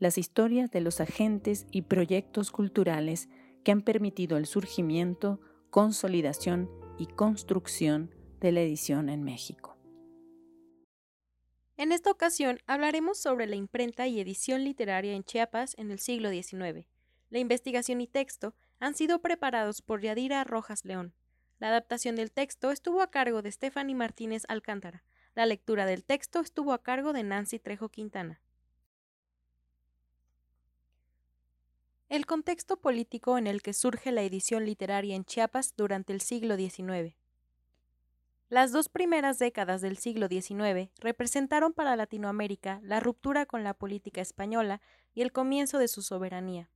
las historias de los agentes y proyectos culturales que han permitido el surgimiento, consolidación y construcción de la edición en México. En esta ocasión hablaremos sobre la imprenta y edición literaria en Chiapas en el siglo XIX. La investigación y texto han sido preparados por Yadira Rojas León. La adaptación del texto estuvo a cargo de Stephanie Martínez Alcántara. La lectura del texto estuvo a cargo de Nancy Trejo Quintana. El contexto político en el que surge la edición literaria en Chiapas durante el siglo XIX. Las dos primeras décadas del siglo XIX representaron para Latinoamérica la ruptura con la política española y el comienzo de su soberanía.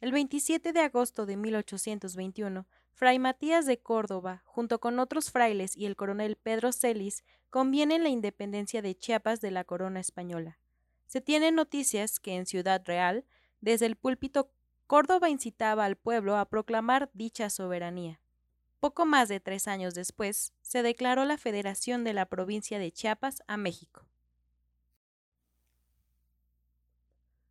El 27 de agosto de 1821, Fray Matías de Córdoba, junto con otros frailes y el coronel Pedro Celis, convienen la independencia de Chiapas de la corona española. Se tienen noticias que en Ciudad Real desde el púlpito, Córdoba incitaba al pueblo a proclamar dicha soberanía. Poco más de tres años después, se declaró la federación de la provincia de Chiapas a México.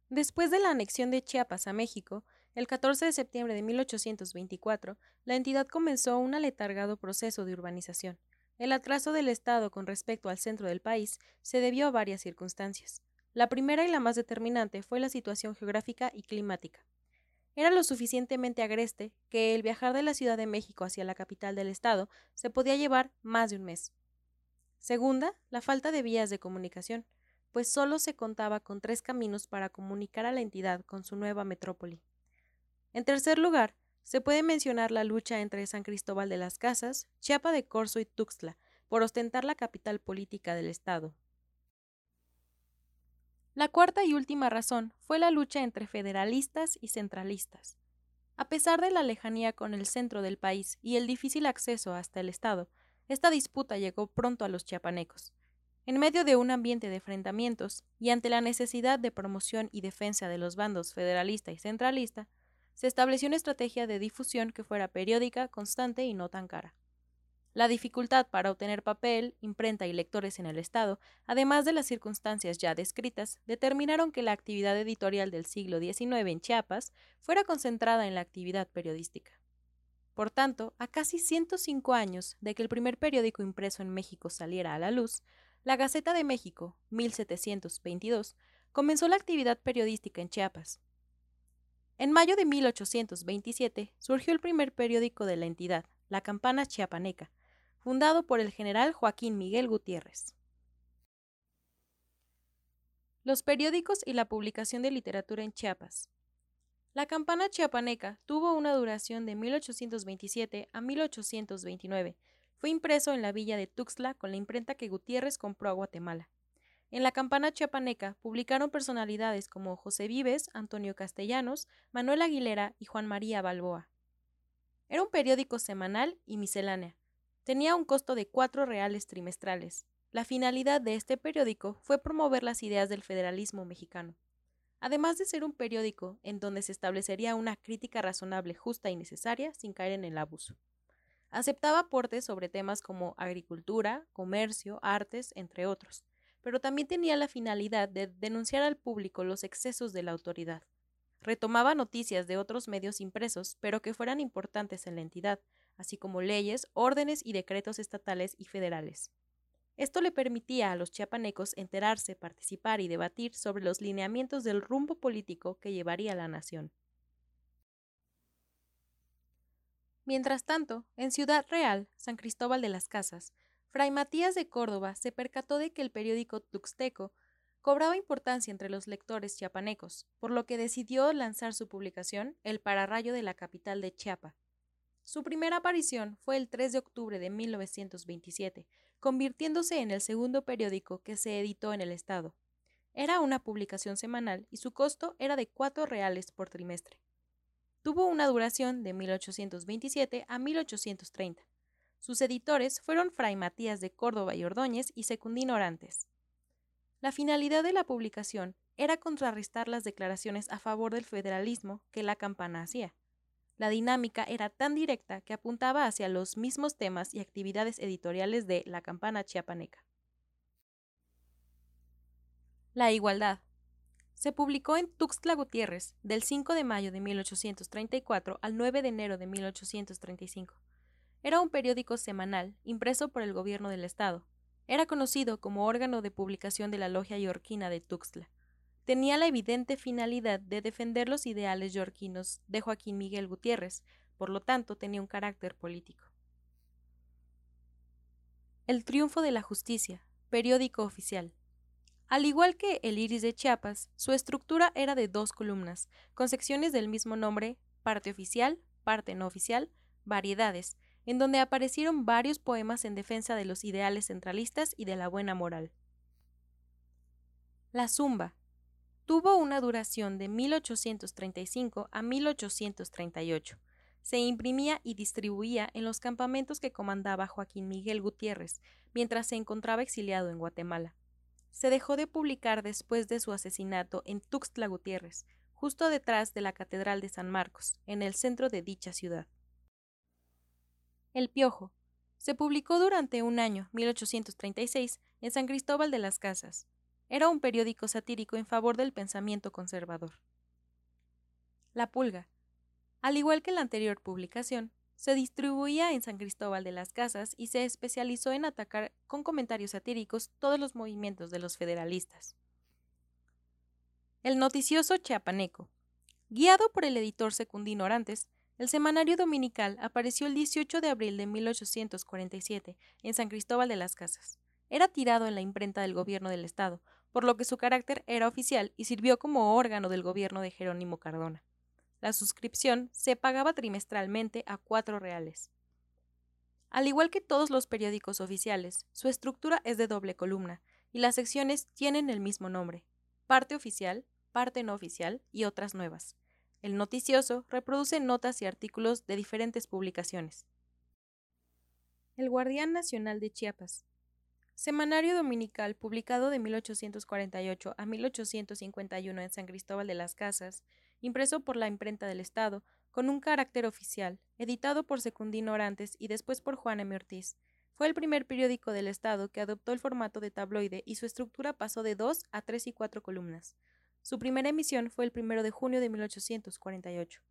Después de la anexión de Chiapas a México, el 14 de septiembre de 1824, la entidad comenzó un aletargado proceso de urbanización. El atraso del Estado con respecto al centro del país se debió a varias circunstancias. La primera y la más determinante fue la situación geográfica y climática. Era lo suficientemente agreste que el viajar de la Ciudad de México hacia la capital del estado se podía llevar más de un mes. Segunda, la falta de vías de comunicación, pues solo se contaba con tres caminos para comunicar a la entidad con su nueva metrópoli. En tercer lugar, se puede mencionar la lucha entre San Cristóbal de las Casas, Chiapa de Corzo y Tuxtla por ostentar la capital política del estado, la cuarta y última razón fue la lucha entre federalistas y centralistas. A pesar de la lejanía con el centro del país y el difícil acceso hasta el Estado, esta disputa llegó pronto a los chiapanecos. En medio de un ambiente de enfrentamientos y ante la necesidad de promoción y defensa de los bandos federalista y centralista, se estableció una estrategia de difusión que fuera periódica, constante y no tan cara. La dificultad para obtener papel, imprenta y lectores en el Estado, además de las circunstancias ya descritas, determinaron que la actividad editorial del siglo XIX en Chiapas fuera concentrada en la actividad periodística. Por tanto, a casi 105 años de que el primer periódico impreso en México saliera a la luz, la Gaceta de México, 1722, comenzó la actividad periodística en Chiapas. En mayo de 1827 surgió el primer periódico de la entidad, la Campana Chiapaneca, fundado por el general Joaquín Miguel Gutiérrez. Los periódicos y la publicación de literatura en Chiapas. La campana chiapaneca tuvo una duración de 1827 a 1829. Fue impreso en la villa de Tuxtla con la imprenta que Gutiérrez compró a Guatemala. En la campana chiapaneca publicaron personalidades como José Vives, Antonio Castellanos, Manuel Aguilera y Juan María Balboa. Era un periódico semanal y miscelánea, Tenía un costo de cuatro reales trimestrales. La finalidad de este periódico fue promover las ideas del federalismo mexicano. Además de ser un periódico en donde se establecería una crítica razonable, justa y necesaria sin caer en el abuso. Aceptaba aportes sobre temas como agricultura, comercio, artes, entre otros, pero también tenía la finalidad de denunciar al público los excesos de la autoridad. Retomaba noticias de otros medios impresos, pero que fueran importantes en la entidad, así como leyes, órdenes y decretos estatales y federales. Esto le permitía a los chiapanecos enterarse, participar y debatir sobre los lineamientos del rumbo político que llevaría la nación. Mientras tanto, en Ciudad Real, San Cristóbal de las Casas, Fray Matías de Córdoba se percató de que el periódico Tuxteco cobraba importancia entre los lectores chiapanecos, por lo que decidió lanzar su publicación El Pararrayo de la capital de Chiapa, su primera aparición fue el 3 de octubre de 1927, convirtiéndose en el segundo periódico que se editó en el estado. Era una publicación semanal y su costo era de 4 reales por trimestre. Tuvo una duración de 1827 a 1830. Sus editores fueron Fray Matías de Córdoba y Ordóñez y Secundino Orantes. La finalidad de la publicación era contrarrestar las declaraciones a favor del federalismo que la campana hacía. La dinámica era tan directa que apuntaba hacia los mismos temas y actividades editoriales de la campana chiapaneca. La igualdad. Se publicó en Tuxtla Gutiérrez del 5 de mayo de 1834 al 9 de enero de 1835. Era un periódico semanal impreso por el gobierno del estado. Era conocido como órgano de publicación de la logia yorquina de Tuxtla tenía la evidente finalidad de defender los ideales yorquinos de Joaquín Miguel Gutiérrez, por lo tanto tenía un carácter político. El triunfo de la justicia, periódico oficial. Al igual que el Iris de Chiapas, su estructura era de dos columnas, con secciones del mismo nombre, parte oficial, parte no oficial, variedades, en donde aparecieron varios poemas en defensa de los ideales centralistas y de la buena moral. La Zumba, tuvo una duración de 1835 a 1838. Se imprimía y distribuía en los campamentos que comandaba Joaquín Miguel Gutiérrez, mientras se encontraba exiliado en Guatemala. Se dejó de publicar después de su asesinato en Tuxtla Gutiérrez, justo detrás de la Catedral de San Marcos, en el centro de dicha ciudad. El Piojo. Se publicó durante un año, 1836, en San Cristóbal de las Casas, era un periódico satírico en favor del pensamiento conservador. La Pulga. Al igual que la anterior publicación, se distribuía en San Cristóbal de las Casas y se especializó en atacar con comentarios satíricos todos los movimientos de los federalistas. El noticioso chiapaneco. Guiado por el editor Secundino Orantes, el semanario dominical apareció el 18 de abril de 1847 en San Cristóbal de las Casas. Era tirado en la imprenta del gobierno del Estado, por lo que su carácter era oficial y sirvió como órgano del gobierno de Jerónimo Cardona. La suscripción se pagaba trimestralmente a cuatro reales. Al igual que todos los periódicos oficiales, su estructura es de doble columna y las secciones tienen el mismo nombre, parte oficial, parte no oficial y otras nuevas. El noticioso reproduce notas y artículos de diferentes publicaciones. El Guardián Nacional de Chiapas Semanario dominical publicado de 1848 a 1851 en San Cristóbal de las Casas, impreso por la imprenta del Estado, con un carácter oficial, editado por Secundino Orantes y después por Juan M. Ortiz. Fue el primer periódico del Estado que adoptó el formato de tabloide y su estructura pasó de dos a tres y cuatro columnas. Su primera emisión fue el primero de junio de 1848.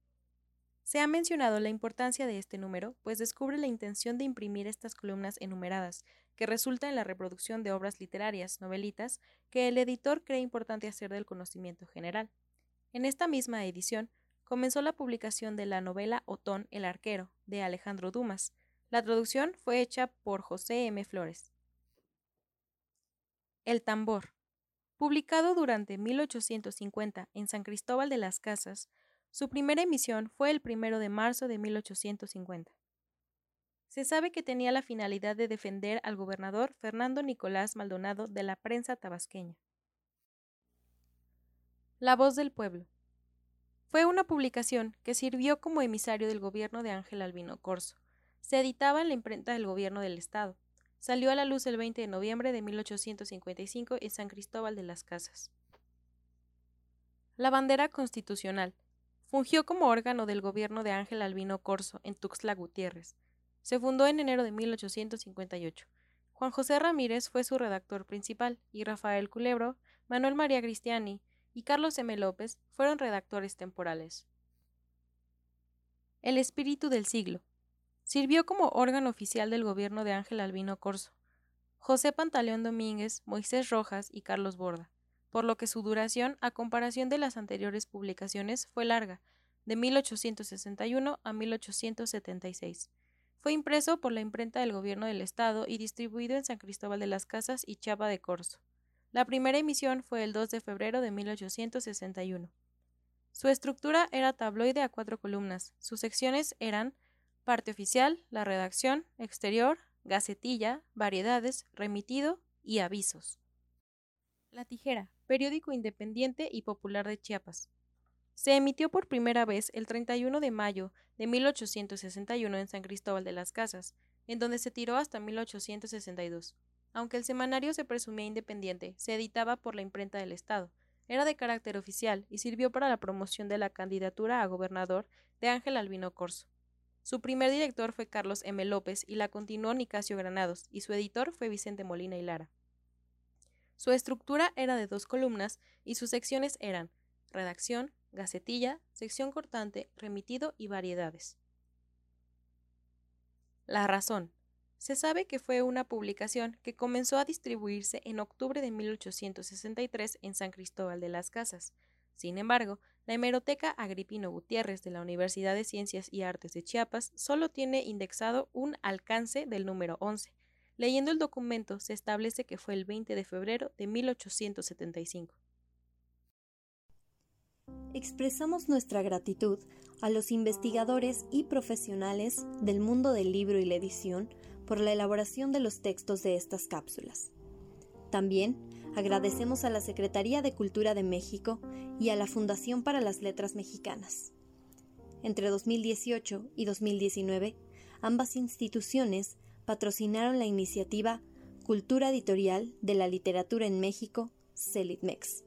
Se ha mencionado la importancia de este número, pues descubre la intención de imprimir estas columnas enumeradas, que resulta en la reproducción de obras literarias, novelitas, que el editor cree importante hacer del conocimiento general. En esta misma edición, comenzó la publicación de la novela Otón el arquero, de Alejandro Dumas. La traducción fue hecha por José M. Flores. El tambor. Publicado durante 1850 en San Cristóbal de las Casas, su primera emisión fue el primero de marzo de 1850. Se sabe que tenía la finalidad de defender al gobernador Fernando Nicolás Maldonado de la prensa tabasqueña. La voz del pueblo. Fue una publicación que sirvió como emisario del gobierno de Ángel Albino Corso. Se editaba en la imprenta del gobierno del estado. Salió a la luz el 20 de noviembre de 1855 en San Cristóbal de las Casas. La bandera constitucional Fungió como órgano del gobierno de Ángel Albino Corso en Tuxtla Gutiérrez. Se fundó en enero de 1858. Juan José Ramírez fue su redactor principal y Rafael Culebro, Manuel María Cristiani y Carlos M. López fueron redactores temporales. El espíritu del siglo. Sirvió como órgano oficial del gobierno de Ángel Albino Corso. José Pantaleón Domínguez, Moisés Rojas y Carlos Borda por lo que su duración, a comparación de las anteriores publicaciones, fue larga, de 1861 a 1876. Fue impreso por la imprenta del Gobierno del Estado y distribuido en San Cristóbal de las Casas y Chapa de Corzo. La primera emisión fue el 2 de febrero de 1861. Su estructura era tabloide a cuatro columnas. Sus secciones eran parte oficial, la redacción, exterior, gacetilla, variedades, remitido y avisos. La tijera, periódico independiente y popular de Chiapas. Se emitió por primera vez el 31 de mayo de 1861 en San Cristóbal de las Casas, en donde se tiró hasta 1862. Aunque el semanario se presumía independiente, se editaba por la imprenta del Estado, era de carácter oficial y sirvió para la promoción de la candidatura a gobernador de Ángel Albino Corso. Su primer director fue Carlos M. López y la continuó Nicasio Granados, y su editor fue Vicente Molina y Lara. Su estructura era de dos columnas y sus secciones eran redacción, gacetilla, sección cortante, remitido y variedades. La razón. Se sabe que fue una publicación que comenzó a distribuirse en octubre de 1863 en San Cristóbal de las Casas. Sin embargo, la hemeroteca Agripino Gutiérrez de la Universidad de Ciencias y Artes de Chiapas solo tiene indexado un alcance del número 11. Leyendo el documento se establece que fue el 20 de febrero de 1875. Expresamos nuestra gratitud a los investigadores y profesionales del mundo del libro y la edición por la elaboración de los textos de estas cápsulas. También agradecemos a la Secretaría de Cultura de México y a la Fundación para las Letras Mexicanas. Entre 2018 y 2019, ambas instituciones patrocinaron la iniciativa Cultura Editorial de la Literatura en México, CELITMEX,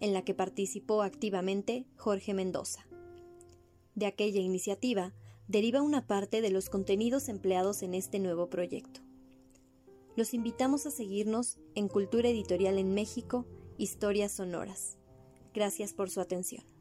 en la que participó activamente Jorge Mendoza. De aquella iniciativa deriva una parte de los contenidos empleados en este nuevo proyecto. Los invitamos a seguirnos en Cultura Editorial en México, Historias Sonoras. Gracias por su atención.